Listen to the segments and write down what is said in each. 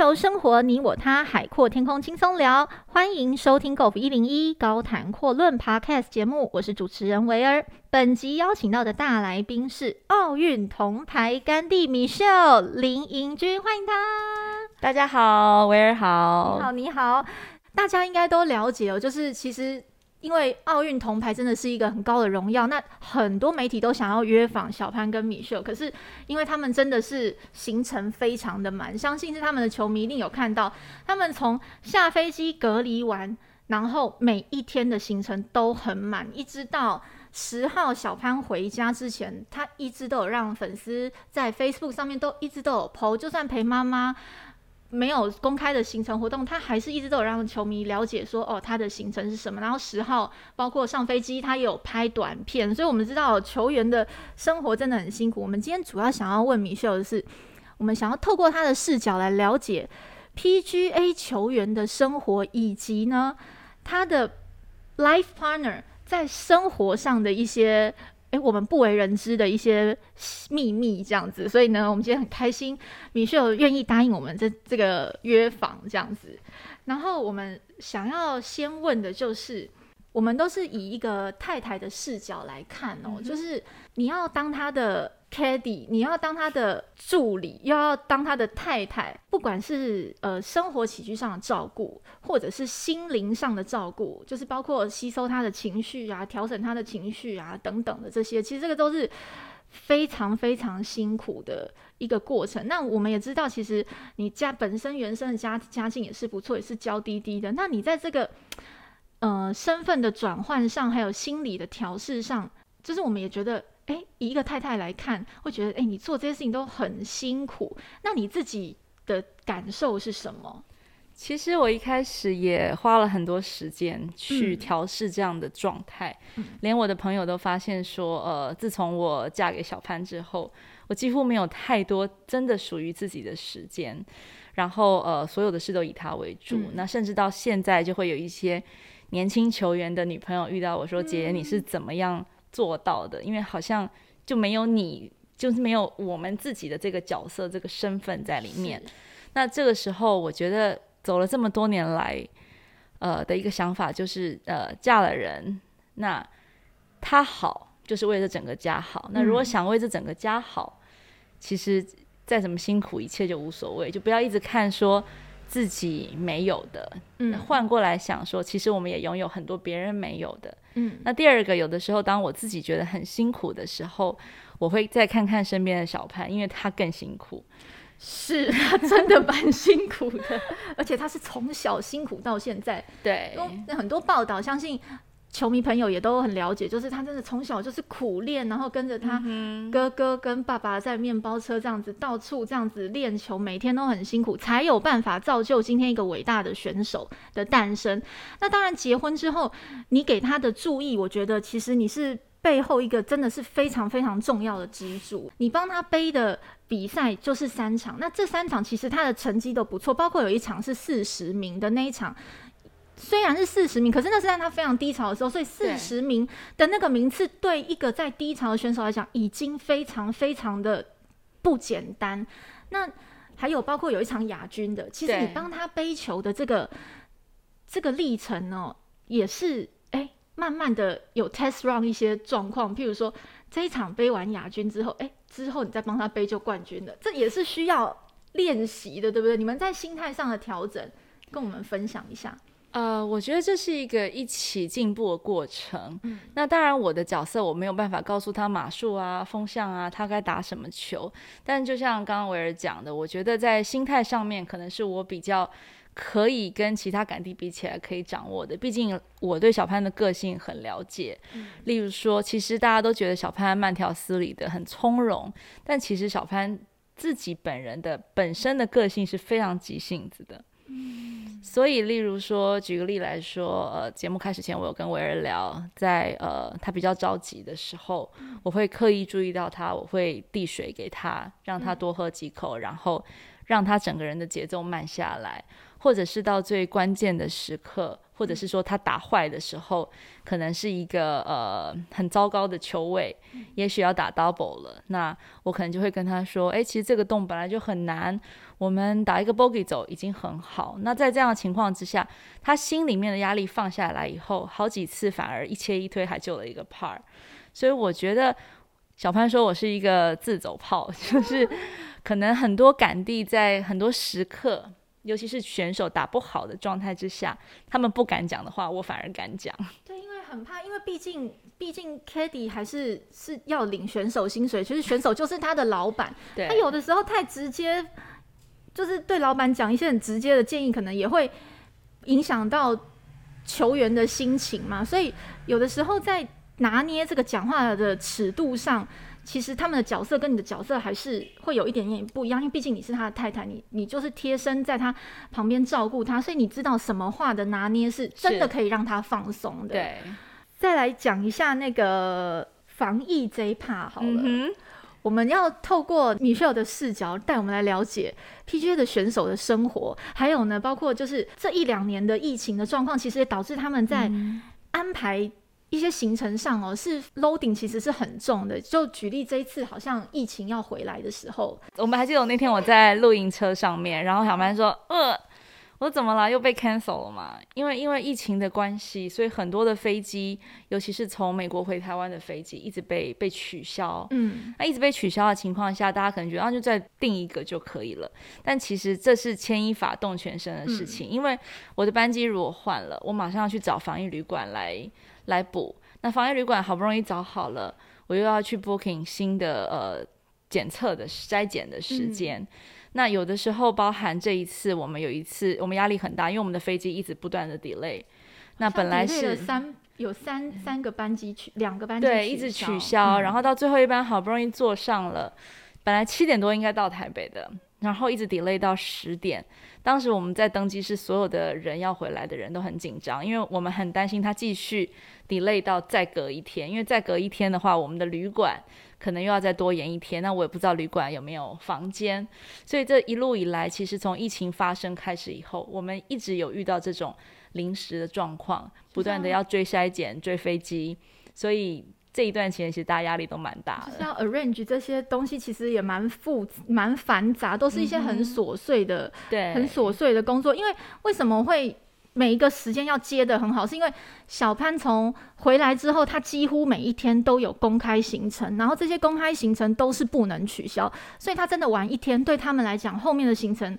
球生活，你我他，海阔天空轻松聊。欢迎收听 Golf 一零一高谈阔论 Podcast 节目，我是主持人维尔。本集邀请到的大来宾是奥运铜牌甘地 Michelle 林盈君，欢迎他。大家好，维尔好。你好，你好。大家应该都了解哦，就是其实。因为奥运铜牌真的是一个很高的荣耀，那很多媒体都想要约访小潘跟米秀，可是因为他们真的是行程非常的满，相信是他们的球迷一定有看到，他们从下飞机隔离完，然后每一天的行程都很满，一直到十号小潘回家之前，他一直都有让粉丝在 Facebook 上面都一直都有 po，就算陪妈妈。没有公开的行程活动，他还是一直都有让球迷了解说，哦，他的行程是什么。然后十号包括上飞机，他也有拍短片，所以我们知道球员的生活真的很辛苦。我们今天主要想要问米秀的是，我们想要透过他的视角来了解 PGA 球员的生活，以及呢他的 life partner 在生活上的一些。哎，我们不为人知的一些秘密，这样子，所以呢，我们今天很开心，米秀愿意答应我们这这个约访这样子。然后我们想要先问的就是，我们都是以一个太太的视角来看哦，嗯、就是你要当她的。Caddy，你要当他的助理，又要当他的太太，不管是呃生活起居上的照顾，或者是心灵上的照顾，就是包括吸收他的情绪啊，调整他的情绪啊等等的这些，其实这个都是非常非常辛苦的一个过程。那我们也知道，其实你家本身原生的家家境也是不错，也是娇滴滴的。那你在这个呃身份的转换上，还有心理的调试上，就是我们也觉得。诶，以一个太太来看，会觉得哎，你做这些事情都很辛苦。那你自己的感受是什么？其实我一开始也花了很多时间去调试这样的状态，嗯、连我的朋友都发现说，呃，自从我嫁给小潘之后，我几乎没有太多真的属于自己的时间。然后，呃，所有的事都以他为主。嗯、那甚至到现在，就会有一些年轻球员的女朋友遇到我说：“姐姐，你是怎么样？”做到的，因为好像就没有你，就是没有我们自己的这个角色、这个身份在里面。那这个时候，我觉得走了这么多年来，呃的一个想法就是，呃，嫁了人，那他好，就是为了整个家好。嗯、那如果想为这整个家好，其实再怎么辛苦，一切就无所谓，就不要一直看说。自己没有的，嗯，换过来想说，其实我们也拥有很多别人没有的，嗯。那第二个，有的时候当我自己觉得很辛苦的时候，我会再看看身边的小潘，因为他更辛苦，是他真的蛮辛苦的，而且他是从小辛苦到现在，对。很多报道，相信。球迷朋友也都很了解，就是他真的从小就是苦练，然后跟着他哥哥跟爸爸在面包车这样子到处这样子练球，每天都很辛苦，才有办法造就今天一个伟大的选手的诞生。那当然，结婚之后你给他的注意，我觉得其实你是背后一个真的是非常非常重要的支柱。你帮他背的比赛就是三场，那这三场其实他的成绩都不错，包括有一场是四十名的那一场。虽然是四十名，可是那是在他非常低潮的时候，所以四十名的那个名次对一个在低潮的选手来讲，已经非常非常的不简单。那还有包括有一场亚军的，其实你帮他背球的这个这个历程呢，也是哎、欸，慢慢的有 test run 一些状况，譬如说这一场背完亚军之后，哎、欸，之后你再帮他背就冠军了，这也是需要练习的，对不对？你们在心态上的调整，跟我们分享一下。呃，我觉得这是一个一起进步的过程。嗯，那当然，我的角色我没有办法告诉他码数啊、风向啊，他该打什么球。但就像刚刚维尔讲的，我觉得在心态上面，可能是我比较可以跟其他感地比起来可以掌握的。毕竟我对小潘的个性很了解。嗯，例如说，其实大家都觉得小潘慢条斯理的很从容，但其实小潘自己本人的本身的个性是非常急性子的。所以，例如说，举个例来说，呃，节目开始前，我有跟维尔聊，在呃，他比较着急的时候，我会刻意注意到他，我会递水给他，让他多喝几口，然后让他整个人的节奏慢下来，或者是到最关键的时刻。或者是说他打坏的时候，可能是一个呃很糟糕的球位，也许要打 double 了。那我可能就会跟他说：“哎，其实这个洞本来就很难，我们打一个 bogey 走已经很好。”那在这样的情况之下，他心里面的压力放下来以后，好几次反而一切一推还救了一个 par。所以我觉得小潘说我是一个自走炮，就是可能很多杆弟在很多时刻。尤其是选手打不好的状态之下，他们不敢讲的话，我反而敢讲。对，因为很怕，因为毕竟毕竟 Caddy 还是是要领选手薪水，其实选手就是他的老板。对，他有的时候太直接，就是对老板讲一些很直接的建议，可能也会影响到球员的心情嘛。所以有的时候在拿捏这个讲话的尺度上。其实他们的角色跟你的角色还是会有一点点不一样，因为毕竟你是他的太太，你你就是贴身在他旁边照顾他，所以你知道什么话的拿捏是真的可以让他放松的。对，再来讲一下那个防疫这一 part 好了，嗯、我们要透过 Michelle 的视角带我们来了解 PGA 的选手的生活，还有呢，包括就是这一两年的疫情的状况，其实也导致他们在安排。一些行程上哦，是 loading 其实是很重的。就举例这一次，好像疫情要回来的时候，我们还记得我那天我在露营车上面，然后小曼说：“呃，我怎么了？又被 cancel 了嘛？因为因为疫情的关系，所以很多的飞机，尤其是从美国回台湾的飞机，一直被被取消。嗯，那一直被取消的情况下，大家可能觉得啊，就再订一个就可以了。但其实这是牵一发动全身的事情，嗯、因为我的班机如果换了，我马上要去找防疫旅馆来。”来补，那防疫旅馆好不容易找好了，我又要去 booking 新的呃检测的筛检的时间。嗯、那有的时候包含这一次，我们有一次我们压力很大，因为我们的飞机一直不断的 delay。那本来是三有三三个班机取两个班机对一直取消，嗯、然后到最后一班好不容易坐上了，本来七点多应该到台北的，然后一直 delay 到十点。当时我们在登机室，所有的人要回来的人都很紧张，因为我们很担心他继续 delay 到再隔一天，因为再隔一天的话，我们的旅馆可能又要再多延一天，那我也不知道旅馆有没有房间。所以这一路以来，其实从疫情发生开始以后，我们一直有遇到这种临时的状况，不断的要追筛检、追飞机，所以。这一段期间，其实大家压力都蛮大的。就是要 arrange 这些东西，其实也蛮复蛮繁杂，都是一些很琐碎的、嗯、对，很琐碎的工作。因为为什么会每一个时间要接的很好，是因为小潘从回来之后，他几乎每一天都有公开行程，然后这些公开行程都是不能取消，所以他真的玩一天，对他们来讲，后面的行程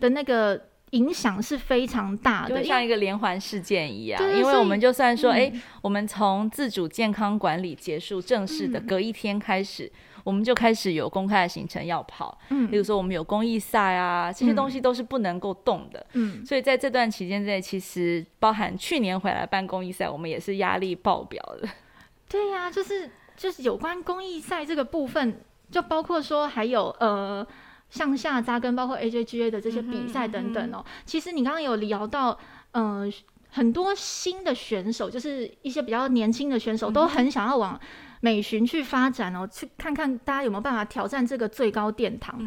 的那个。影响是非常大的，就像一个连环事件一样。因为我们就算说，哎、嗯，我们从自主健康管理结束正式的隔一天开始，嗯、我们就开始有公开的行程要跑。嗯，比如说我们有公益赛啊，这些东西都是不能够动的。嗯，所以在这段期间内，其实包含去年回来办公益赛，我们也是压力爆表的。对呀、啊，就是就是有关公益赛这个部分，就包括说还有呃。向下扎根，包括 AJGA 的这些比赛等等哦。嗯嗯、其实你刚刚有聊到，嗯、呃，很多新的选手，就是一些比较年轻的选手，都很想要往美巡去发展哦，去看看大家有没有办法挑战这个最高殿堂。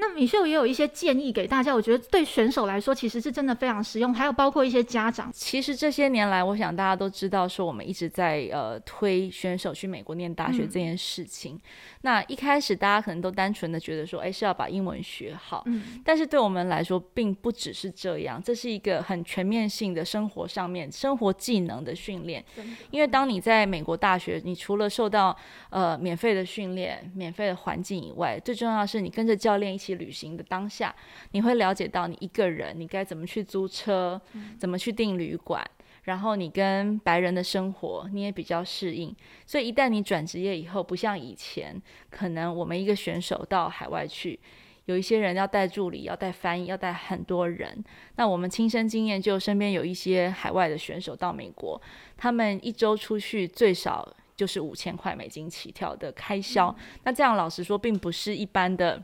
那 Michelle 也有一些建议给大家，我觉得对选手来说其实是真的非常实用，还有包括一些家长。其实这些年来，我想大家都知道，说我们一直在呃推选手去美国念大学这件事情。嗯、那一开始大家可能都单纯的觉得说，哎，是要把英文学好。嗯。但是对我们来说，并不只是这样，这是一个很全面性的生活上面生活技能的训练。因为当你在美国大学，你除了受到呃免费的训练、免费的环境以外，最重要的是你跟着教练一起。旅行的当下，你会了解到你一个人，你该怎么去租车，怎么去订旅馆，然后你跟白人的生活，你也比较适应。所以一旦你转职业以后，不像以前，可能我们一个选手到海外去，有一些人要带助理，要带翻译，要带很多人。那我们亲身经验，就身边有一些海外的选手到美国，他们一周出去最少就是五千块美金起跳的开销。嗯、那这样老实说，并不是一般的。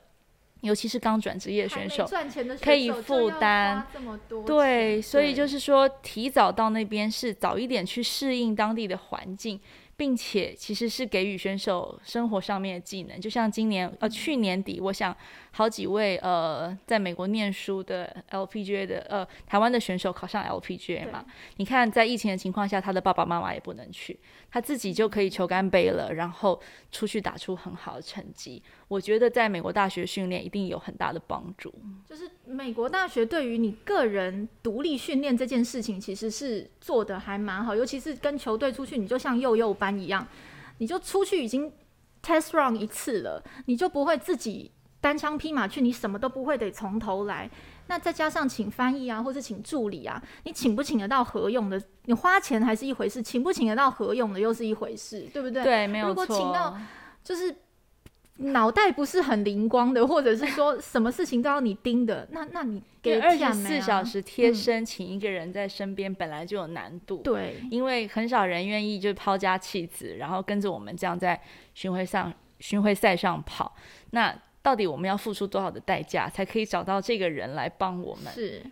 尤其是刚转职业选手，可以负担对，所以就是说，提早到那边是早一点去适应当地的环境，并且其实是给予选手生活上面的技能，就像今年呃去年底，我想好几位呃在美国念书的 LPGA 的呃台湾的选手考上 LPGA 嘛，你看在疫情的情况下，他的爸爸妈妈也不能去，他自己就可以球杆背了，然后出去打出很好的成绩。我觉得在美国大学训练一定有很大的帮助。就是美国大学对于你个人独立训练这件事情，其实是做得还蛮好，尤其是跟球队出去，你就像幼幼班一样，你就出去已经 test run 一次了，你就不会自己单枪匹马去，你什么都不会，得从头来。那再加上请翻译啊，或者请助理啊，你请不请得到合用的？你花钱还是一回事，请不请得到合用的又是一回事，对不对？对，没有错。如果请到就是。脑袋不是很灵光的，或者是说什么事情都要你盯的，那那你给二十四小时贴身请一个人在身边，本来就有难度。对、嗯，因为很少人愿意就抛家弃子，然后跟着我们这样在巡回上巡回赛上跑。那到底我们要付出多少的代价，才可以找到这个人来帮我们？是。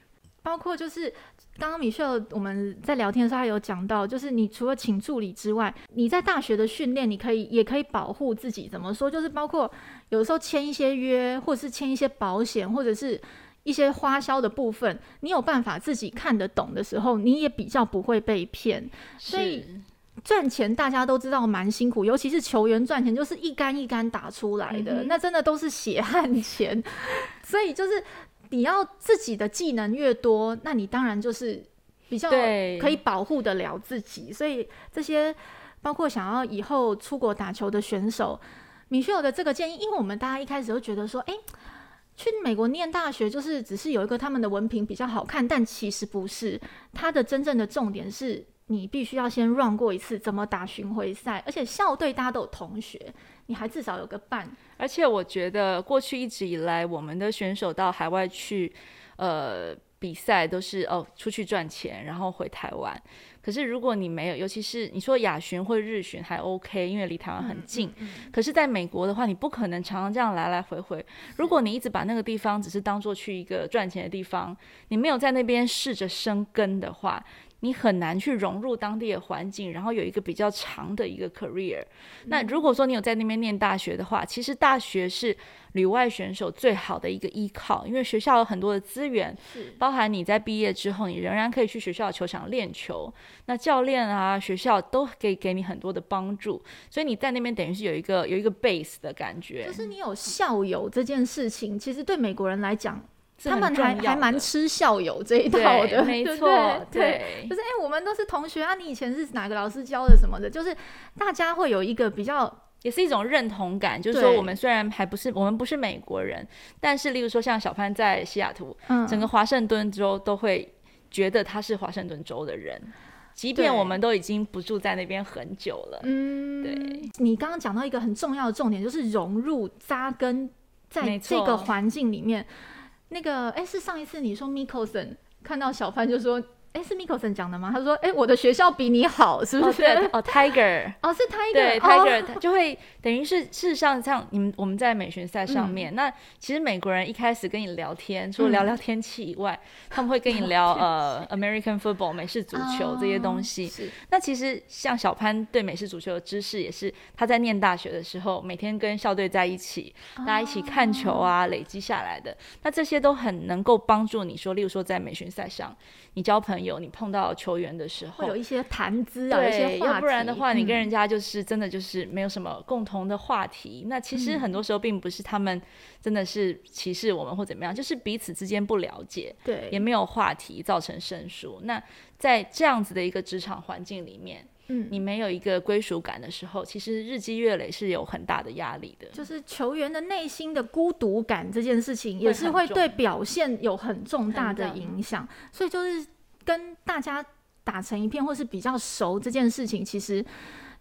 包括就是刚刚米秀我们在聊天的时候，他有讲到，就是你除了请助理之外，你在大学的训练，你可以也可以保护自己。怎么说？就是包括有的时候签一些约，或者是签一些保险，或者是一些花销的部分，你有办法自己看得懂的时候，你也比较不会被骗。所以赚钱大家都知道蛮辛苦，尤其是球员赚钱，就是一杆一杆打出来的，嗯、那真的都是血汗钱。所以就是。你要自己的技能越多，那你当然就是比较可以保护得了自己。所以这些包括想要以后出国打球的选手，米歇尔的这个建议，因为我们大家一开始都觉得说，诶，去美国念大学就是只是有一个他们的文凭比较好看，但其实不是，他的真正的重点是。你必须要先 run 过一次怎么打巡回赛，而且校队大家都有同学，你还至少有个伴。而且我觉得过去一直以来，我们的选手到海外去，呃，比赛都是哦出去赚钱，然后回台湾。可是如果你没有，尤其是你说亚巡或日巡还 OK，因为离台湾很近。嗯嗯嗯。可是在美国的话，你不可能常常这样来来回回。如果你一直把那个地方只是当做去一个赚钱的地方，你没有在那边试着生根的话。你很难去融入当地的环境，然后有一个比较长的一个 career。嗯。那如果说你有在那边念大学的话，其实大学是旅外选手最好的一个依靠，因为学校有很多的资源，包含你在毕业之后，你仍然可以去学校的球场练球。那教练啊，学校都可以给你很多的帮助，所以你在那边等于是有一个有一个 base 的感觉。就是你有校友这件事情，其实对美国人来讲。他们还还蛮吃校友这一套的，没错，对，就是哎、欸，我们都是同学啊，你以前是哪个老师教的什么的，就是大家会有一个比较，也是一种认同感，就是说我们虽然还不是我们不是美国人，但是例如说像小潘在西雅图，嗯、整个华盛顿州都会觉得他是华盛顿州的人，即便我们都已经不住在那边很久了。嗯，对。你刚刚讲到一个很重要的重点，就是融入扎根在这个环境里面。那个哎，是上一次你说 Mickelson 看到小潘就说。哎，是 Mickelson 讲的吗？他说：“哎，我的学校比你好，是不是？”哦，哦，Tiger，哦，是 Tiger，对，Tiger，他就会等于是事实上，像你们我们在美巡赛上面，嗯，那其实美国人一开始跟你聊天，除了聊聊天气以外，嗯，他们会跟你聊 呃 American football 美式足球这些东西。是，那其实像小潘对美式足球的知识，也是他在念大学的时候，每天跟校队在一起，大家一起看球啊，累积下来的。那这些都很能够帮助你说，例如说在美巡赛上，你交朋友。有你碰到球员的时候，会有一些谈资啊，一些话题，要不然的话，你跟人家就是真的就是没有什么共同的话题。嗯、那其实很多时候并不是他们真的是歧视我们或怎么样，就是彼此之间不了解，对，也没有话题，造成生疏。那在这样子的一个职场环境里面，嗯，你没有一个归属感的时候，其实日积月累是有很大的压力的。就是球员的内心的孤独感这件事情，也是会对表现有很重大的影响。所以就是。跟大家打成一片，或是比较熟这件事情，其实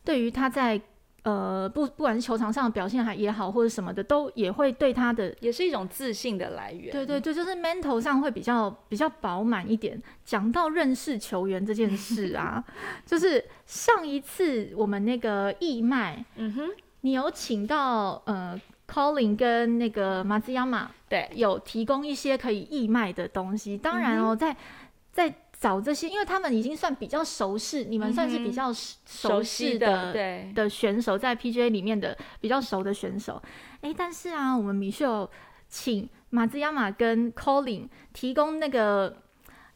对于他在呃不不管是球场上的表现还也好，或者什么的，都也会对他的也是一种自信的来源。对对对，就是 mental 上会比较比较饱满一点。讲到认识球员这件事啊，就是上一次我们那个义卖，嗯哼，你有请到呃 Colin 跟那个马兹亚马，对，有提供一些可以义卖的东西。当然哦，嗯、在在找这些，因为他们已经算比较熟悉，你们算是比较熟悉的、嗯、对的选手，在 PGA 里面的比较熟的选手。哎，但是啊，我们米秀请马兹亚马跟 Colin 提供那个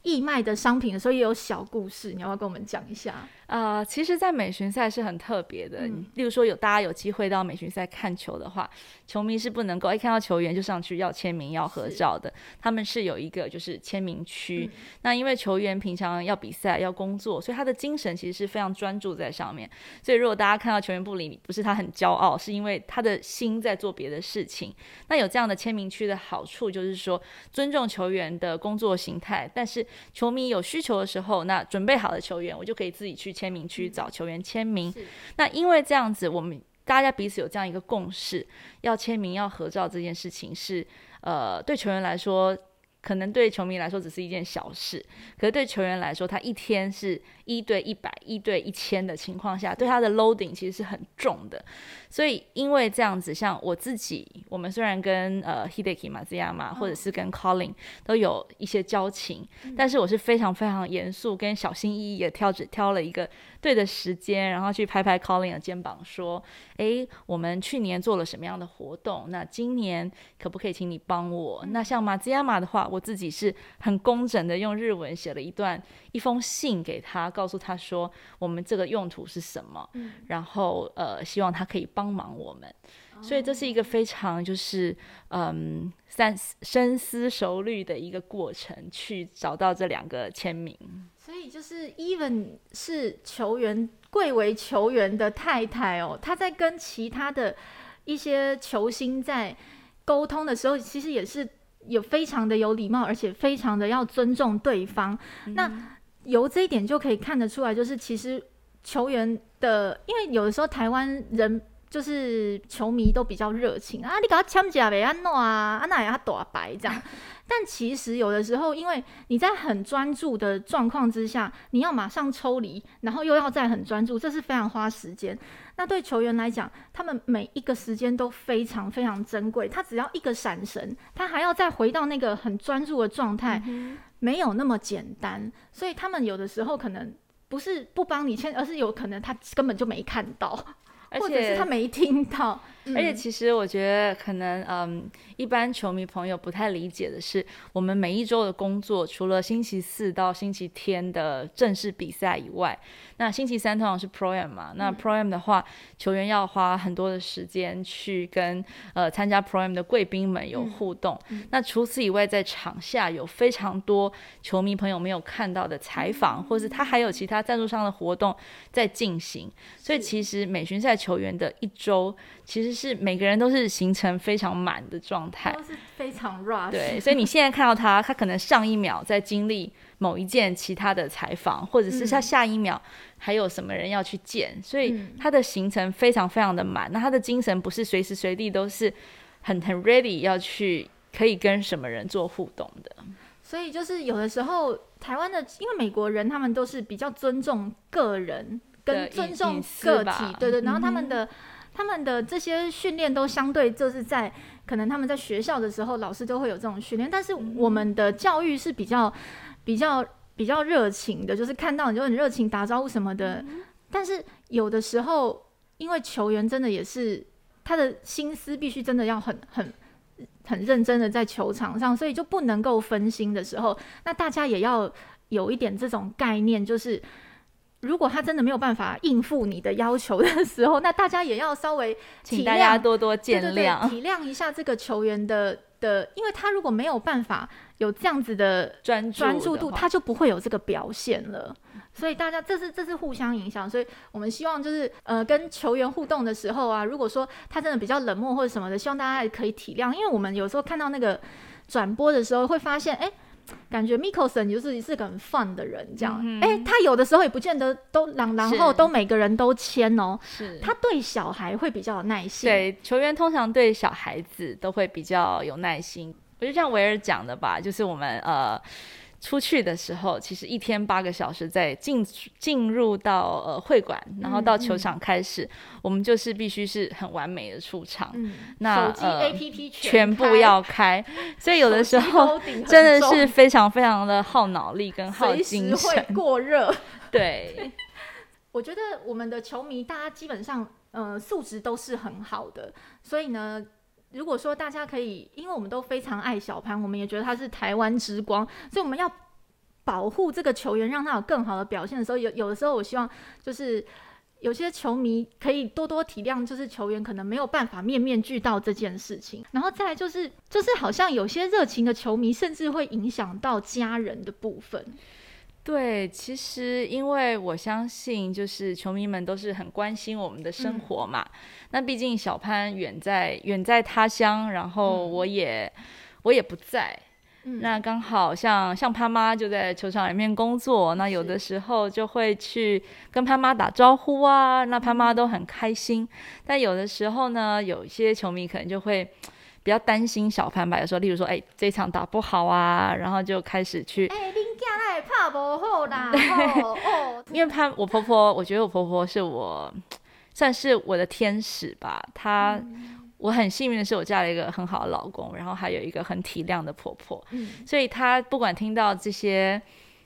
义卖的商品的时候，也有小故事，你要不要跟我们讲一下？呃，其实，在美巡赛是很特别的。嗯、例如说，有大家有机会到美巡赛看球的话，球迷是不能够一看到球员就上去要签名、要合照的。他们是有一个就是签名区。嗯、那因为球员平常要比赛、要工作，所以他的精神其实是非常专注在上面。所以，如果大家看到球员不理你，不是他很骄傲，是因为他的心在做别的事情。那有这样的签名区的好处，就是说尊重球员的工作形态。但是，球迷有需求的时候，那准备好的球员，我就可以自己去。签名区找球员签名，嗯、那因为这样子，我们大家彼此有这样一个共识，要签名要合照这件事情是，呃，对球员来说，可能对球迷来说只是一件小事，可是对球员来说，他一天是一对一百、一对一千的情况下，对他的 loading 其实是很重的。所以因为这样子，像我自己，我们虽然跟呃 Hideki Matsuyama 或者是跟 Colin 都有一些交情，嗯、但是我是非常非常严肃跟小心翼翼的挑只挑了一个对的时间，然后去拍拍 Colin 的肩膀，说：“诶，我们去年做了什么样的活动？那今年可不可以请你帮我？”嗯、那像 Matsuyama 的话，我自己是很工整的用日文写了一段一封信给他。告诉他说，我们这个用途是什么，嗯、然后呃，希望他可以帮忙我们，哦、所以这是一个非常就是嗯三深思熟虑的一个过程，去找到这两个签名。所以就是 Even 是球员贵为球员的太太哦，他在跟其他的一些球星在沟通的时候，其实也是有非常的有礼貌，而且非常的要尊重对方。嗯、那由这一点就可以看得出来，就是其实球员的，因为有的时候台湾人就是球迷都比较热情啊，你给他签假呗，安诺啊，安娜呀他打白这样。但其实有的时候，因为你在很专注的状况之下，你要马上抽离，然后又要再很专注，这是非常花时间。那对球员来讲，他们每一个时间都非常非常珍贵。他只要一个闪神，他还要再回到那个很专注的状态。嗯没有那么简单，所以他们有的时候可能不是不帮你签，而是有可能他根本就没看到，或者是他没听到。而且其实我觉得可能，嗯，一般球迷朋友不太理解的是，我们每一周的工作，除了星期四到星期天的正式比赛以外，那星期三通常是 Pro-Am 嘛。那 Pro-Am 的话，球员要花很多的时间去跟呃参加 Pro-Am 的贵宾们有互动。那除此以外，在场下有非常多球迷朋友没有看到的采访，或是他还有其他赞助商的活动在进行。所以其实美巡赛球员的一周，其实是每个人都是行程非常满的状态，都是非常 rush。对，所以你现在看到他，他可能上一秒在经历某一件其他的采访，或者是他下一秒还有什么人要去见，嗯、所以他的行程非常非常的满。那他的精神不是随时随地都是很很 ready 要去可以跟什么人做互动的。所以就是有的时候台湾的，因为美国人他们都是比较尊重个人跟尊重个体，对对，然后他们的。嗯他们的这些训练都相对就是在可能他们在学校的时候，老师都会有这种训练，但是我们的教育是比较比较比较热情的，就是看到你就很热情打招呼什么的。但是有的时候，因为球员真的也是他的心思必须真的要很很很认真的在球场上，所以就不能够分心的时候，那大家也要有一点这种概念，就是。如果他真的没有办法应付你的要求的时候，那大家也要稍微体谅，请大家多多见谅，体谅一下这个球员的的，因为他如果没有办法有这样子的专专注度，他就不会有这个表现了。所以大家这是这是互相影响，所以我们希望就是呃跟球员互动的时候啊，如果说他真的比较冷漠或者什么的，希望大家也可以体谅，因为我们有时候看到那个转播的时候会发现，哎。感觉 Mickelson 就是是个很 fun 的人，这样，哎、嗯欸，他有的时候也不见得都然然后都每个人都签哦，是，他对小孩会比较有耐心，对，球员通常对小孩子都会比较有耐心。我就像维尔讲的吧，就是我们呃。出去的时候，其实一天八个小时在进进入到呃会馆，然后到球场开始，嗯嗯、我们就是必须是很完美的出场。嗯、那手机 APP 全、呃、全部要开，所以有的时候真的是非常非常的耗脑力跟耗精神。会过热。对，我觉得我们的球迷大家基本上呃素质都是很好的，所以呢。如果说大家可以，因为我们都非常爱小潘，我们也觉得他是台湾之光，所以我们要保护这个球员，让他有更好的表现的时候，有有的时候我希望就是有些球迷可以多多体谅，就是球员可能没有办法面面俱到这件事情，然后再来就是就是好像有些热情的球迷，甚至会影响到家人的部分。对，其实因为我相信，就是球迷们都是很关心我们的生活嘛。嗯、那毕竟小潘远在远在他乡，然后我也、嗯、我也不在。嗯、那刚好像像潘妈就在球场里面工作，那有的时候就会去跟潘妈打招呼啊，那潘妈都很开心。嗯、但有的时候呢，有一些球迷可能就会比较担心小潘吧，有时候例如说，哎，这场打不好啊，然后就开始去。哎怕不好啦，因为她我婆婆，我觉得我婆婆是我算是我的天使吧。她、嗯、我很幸运的是，我嫁了一个很好的老公，然后还有一个很体谅的婆婆。嗯、所以她不管听到这些。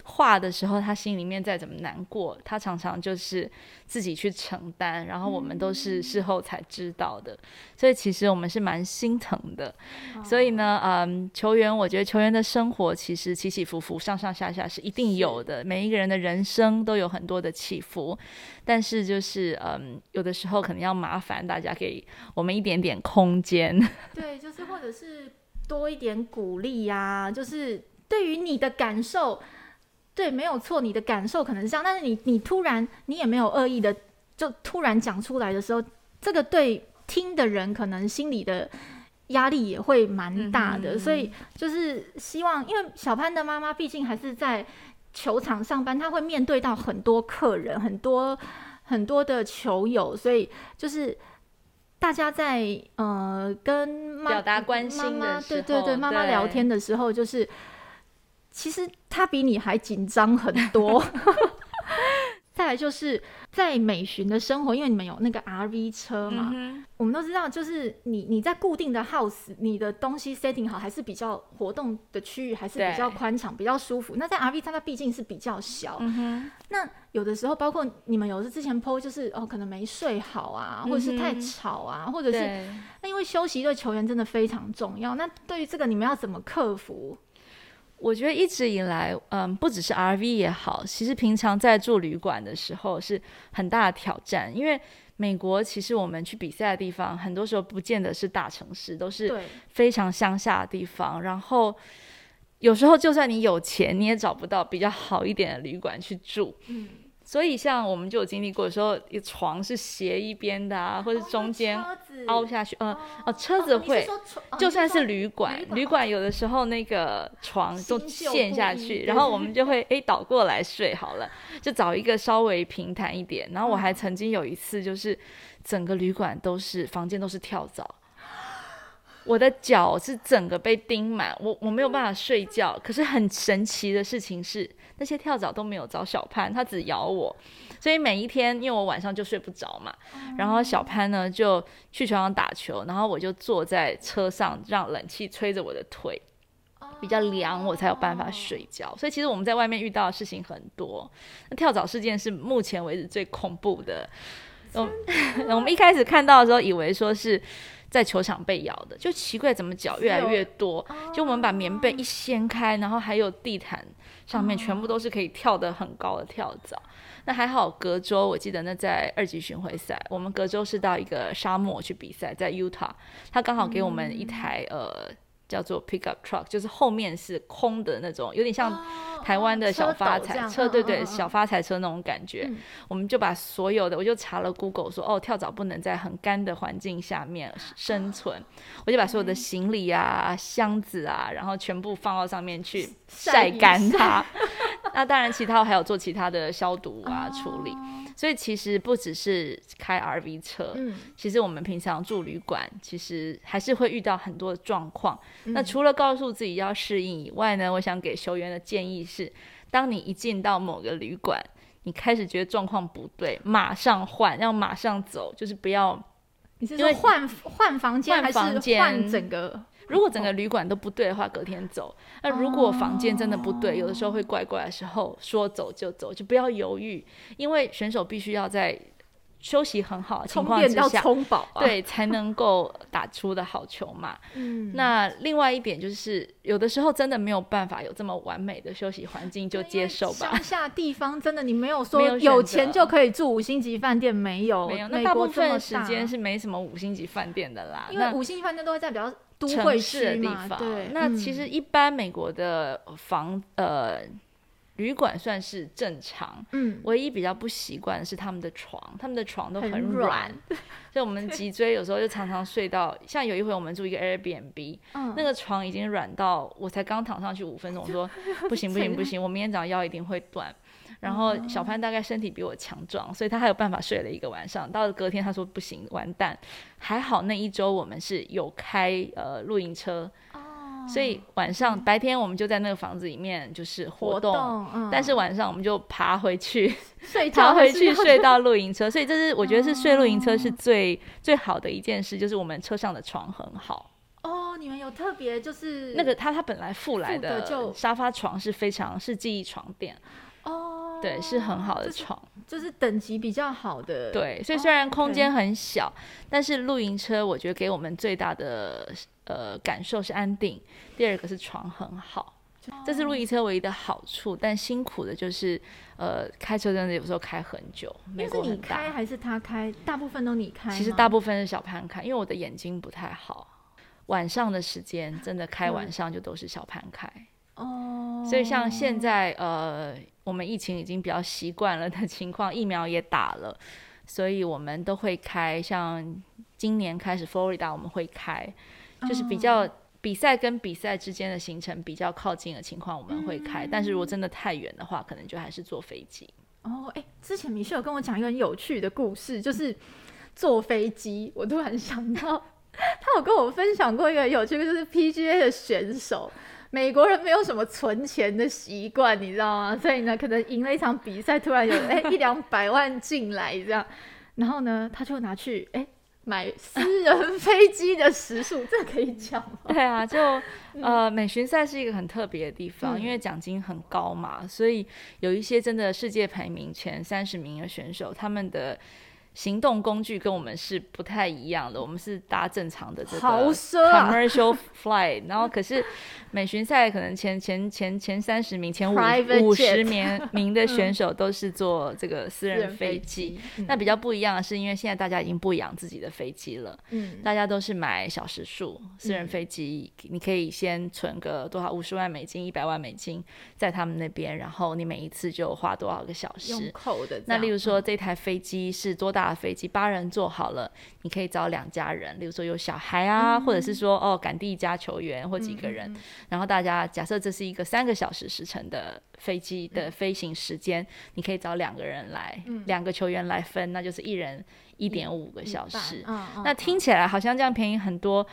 话的时候，他心里面再怎么难过，他常常就是自己去承担，然后我们都是事后才知道的，所以其实我们是蛮心疼的。所以呢，嗯，球员，我觉得球员的生活其实起起伏伏、上上下下是一定有的，每一个人的人生都有很多的起伏，但是就是嗯，有的时候可能要麻烦大家给我们一点点空间。对，就是或者是多一点鼓励呀，就是对于你的感受。对，没有错，你的感受可能是这样，但是你你突然你也没有恶意的，就突然讲出来的时候，这个对听的人可能心里的压力也会蛮大的，嗯嗯，所以就是希望，因为小潘的妈妈毕竟还是在球场上班，她会面对到很多客人，很多很多的球友，所以就是大家在呃跟表达关心的时候，对对对，妈妈聊天的时候就是。其实他比你还紧张很多。再来就是在美巡的生活，因为你们有那个 RV 车嘛，嗯、我们都知道，就是你你在固定的 house，你的东西 setting 好，还是比较活动的区域还是比较宽敞，比较舒服。那在 RV 车它毕竟是比较小，嗯、那有的时候包括你们有的之前 po 就是哦，可能没睡好啊，或者是太吵啊，嗯、或者是那因为休息对球员真的非常重要。那对于这个你们要怎么克服？我觉得一直以来，嗯，不只是 RV 也好，其实平常在住旅馆的时候是很大的挑战。因为美国其实我们去比赛的地方，很多时候不见得是大城市，都是非常乡下的地方。然后有时候就算你有钱，你也找不到比较好一点的旅馆去住。嗯所以，像我们就有经历过有时候，床是斜一边的啊，或者中间凹下去，呃，哦，车子会，就算是旅馆，旅馆有的时候那个床都陷下去，然后我们就会诶 倒过来睡好了，就找一个稍微平坦一点。然后我还曾经有一次，就是整个旅馆都是房间都是跳蚤。我的脚是整个被叮满，我我没有办法睡觉。可是很神奇的事情是，那些跳蚤都没有找小潘，它只咬我。所以每一天，因为我晚上就睡不着嘛，然后小潘呢就去球场打球，然后我就坐在车上，让冷气吹着我的腿，比较凉，我才有办法睡觉。所以其实我们在外面遇到的事情很多，那跳蚤事件是目前为止最恐怖的。我 我们一开始看到的时候，以为说是。在球场被咬的，就奇怪怎么脚越来越多。就我们把棉被一掀开，然后还有地毯上面全部都是可以跳得很高的跳蚤。哦、那还好，隔周我记得那在二级巡回赛，我们隔周是到一个沙漠去比赛，在 Utah，他刚好给我们一台、嗯、呃。叫做 pickup truck，就是后面是空的那种，有点像台湾的小发财车，车对对，小发财车那种感觉。嗯、我们就把所有的，我就查了 Google 说，哦，跳蚤不能在很干的环境下面生存，啊、我就把所有的行李啊、箱子啊，然后全部放到上面去晒干它。那当然，其他还有做其他的消毒啊、oh. 处理。所以其实不只是开 RV 车，嗯，其实我们平常住旅馆，其实还是会遇到很多的状况。嗯。那除了告诉自己要适应以外呢，我想给球员的建议是：当你一进到某个旅馆，你开始觉得状况不对，马上换，要马上走，就是不要。你是说换换房间还是换整个？如果整个旅馆都不对的话，隔天走。那如果房间真的不对，有的时候会怪怪的时候，说走就走，就不要犹豫，因为选手必须要在休息很好的情况之下，充饱，对，才能够打出的好球嘛。嗯。那另外一点就是，有的时候真的没有办法有这么完美的休息环境，就接受吧。乡下地方真的你没有说有钱就可以住五星级饭店，没有，没有。那大部分时间是没什么五星级饭店的啦，因为五星级饭店都会在比较。城市的地方，对，那其实一般美国的房、嗯、呃旅馆算是正常，嗯，唯一比较不习惯的是他们的床，他们的床都很软，所以我们脊椎有时候就常常睡到，像有一回我们住一个 Airbnb，、嗯、那个床已经软到我才刚躺上去五分钟，我说 不行不行不行，我明天早上腰一定会断。然后小潘大概身体比我强壮，所以他还有办法睡了一个晚上。到了隔天，他说不行，完蛋。还好那一周我们是有开呃露营车，哦，所以晚上、嗯、白天我们就在那个房子里面就是活动，活动嗯、但是晚上我们就爬回去 睡，爬回去睡到 露营车。所以这是我觉得是睡露营车是最、哦、最好的一件事，就是我们车上的床很好。哦，你们有特别就是那个他他本来附来的沙发床是非常是记忆床垫。哦，对，是很好的床，就是、等级比较好的。对，所以虽然空间很小，哦 okay、但是露营车我觉得给我们最大的呃感受是安定。第二个是床很好，哦、这是露营车唯一的好处。但辛苦的就是呃开车真的有时候开很久。美国。是你开还是他开？大部分都你开。其实大部分是小潘开，因为我的眼睛不太好，晚上的时间真的开晚上就都是小潘开。哦、嗯，所以像现在呃。我们疫情已经比较习惯了的情况，疫苗也打了，所以我们都会开。像今年开始，佛罗里达我们会开，就是比较比赛跟比赛之间的行程比较靠近的情况，我们会开。但是如果真的太远的话，可能就还是坐飞机。哦，哎，之前米秀有跟我讲一个很有趣的故事，就是坐飞机。我突然想到，他有跟我分享过一个有趣的，就是 PGA 的选手。美国人没有什么存钱的习惯，你知道吗？所以呢，可能赢了一场比赛，突然有 哎一两百万进来这样，然后呢，他就拿去哎买私人飞机的时速，这可以讲吗？对啊，就呃美巡赛是一个很特别的地方，嗯、因为奖金很高嘛，所以有一些真的世界排名前三十名的选手，他们的。行动工具跟我们是不太一样的，我们是搭正常的这个 commercial flight，然后可是美巡赛可能前前前前三十名、前五五十名名的选手都是坐这个私人飞机。那比较不一样的是，因为现在大家已经不养自己的飞机了，嗯，大家都是买小时数私人飞机，你可以先存个多少五十万美金、一百万美金在他们那边，然后你每一次就花多少个小时。那例如说这台飞机是多大？飞机八人坐好了，你可以找两家人，例如说有小孩啊，嗯、或者是说哦赶第一家球员或几个人，嗯、然后大家假设这是一个三个小时时程的飞机的飞行时间，嗯、你可以找两个人来，嗯、两个球员来分，那就是一人一点五个小时。那听起来好像这样便宜很多，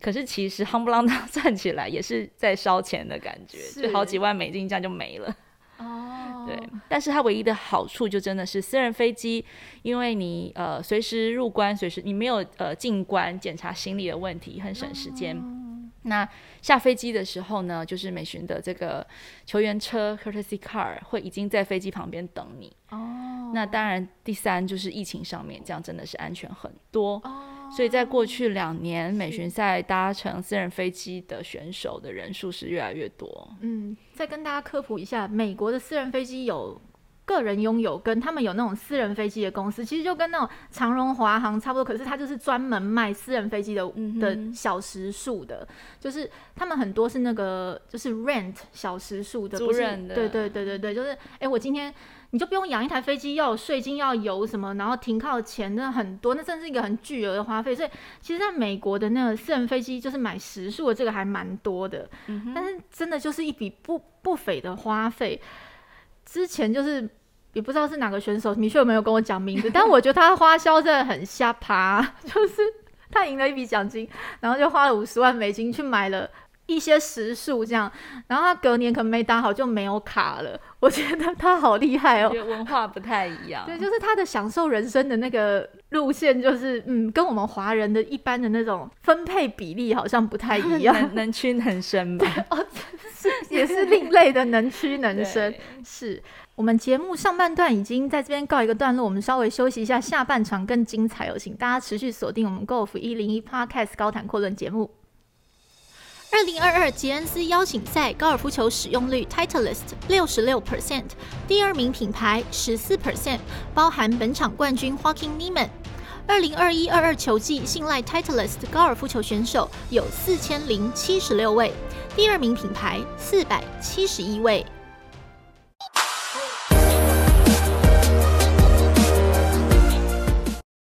可是其实夯不啷当算起来也是在烧钱的感觉，就好几万美金这样就没了。哦，对，但是它唯一的好处就真的是私人飞机，因为你呃随时入关，随时你没有呃进关检查行李的问题，很省时间。哦、那下飞机的时候呢，就是美巡的这个球员车 courtesy car 会已经在飞机旁边等你。哦，那当然第三就是疫情上面，这样真的是安全很多。哦。所以在过去两年，美巡赛搭乘私人飞机的选手的人数是越来越多。嗯，再跟大家科普一下，美国的私人飞机有个人拥有，跟他们有那种私人飞机的公司，其实就跟那种长荣、华航差不多。可是他就是专门卖私人飞机的的小时数的，就是他们很多是那个就是 rent 小时数的，租人的。对对对对对，就是哎、欸，我今天你就不用养一台飞机，要有税金，要油什么，然后停靠钱那很多，那真是一个很巨额的花费。所以其实在美国的那个私人飞机，就是买时数的这个还蛮多的，嗯、但是真的就是一笔不不菲的花费。之前就是也不知道是哪个选手，米秀有没有跟我讲名字？但我觉得他花销真的很瞎趴，就是他赢了一笔奖金，然后就花了五十万美金去买了一些时数，这样，然后他隔年可能没打好就没有卡了。我觉得他好厉害哦，文化不太一样。对，就是他的享受人生的那个路线，就是嗯，跟我们华人的一般的那种分配比例好像不太一样，能能屈能伸吧？哦，是也是另类的能屈能伸。是我们节目上半段已经在这边告一个段落，我们稍微休息一下，下半场更精彩有请大家持续锁定我们 Golf 一零一 Podcast 高谈阔论节目。二零二二吉恩斯邀请赛高尔夫球使用率 Titleist 六十六 percent，第二名品牌十四 percent，包含本场冠军 Hawkins Newman。二零二一二二球季信赖 Titleist 高尔夫球选手有四千零七十六位，第二名品牌四百七十一位。